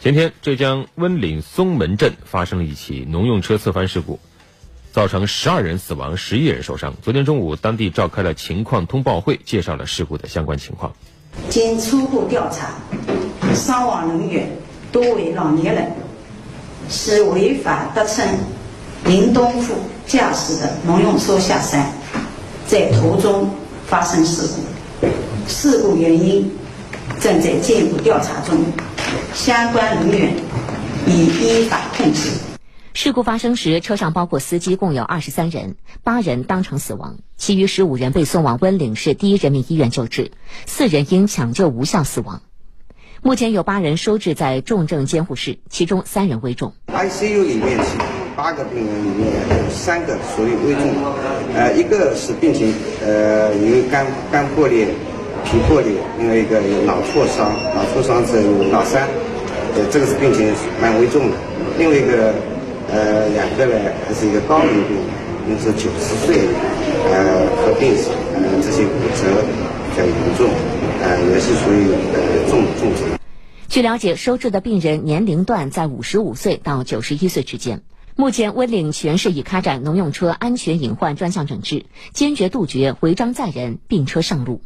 前天，浙江温岭松门镇发生了一起农用车侧翻事故，造成十二人死亡，十一人受伤。昨天中午，当地召开了情况通报会，介绍了事故的相关情况。经初步调查，伤亡人员多为老年人，是违法搭乘林东富驾驶的农用车下山，在途中发生事故，事故原因正在进一步调查中。相关人员已依法控制。事故发生时，车上包括司机共有二十三人，八人当场死亡，其余十五人被送往温岭市第一人民医院救治，四人因抢救无效死亡。目前有八人收治在重症监护室，其中三人危重。ICU 里面是八个病人里面有三个属于危重，呃，一个是病情呃因为肝肝破裂。皮破裂，另外一个有脑挫伤，脑挫伤是有脑疝，呃，这个是病情蛮危重的。另外一个，呃，两个呢还是一个高龄病，因为是九十岁，呃，合并是呃这些骨折比较严重，呃，也是属于呃重重症。据了解，收治的病人年龄段在五十五岁到九十一岁之间。目前，温岭全市已开展农用车安全隐患专项整治，坚决杜绝违章载人、并车上路。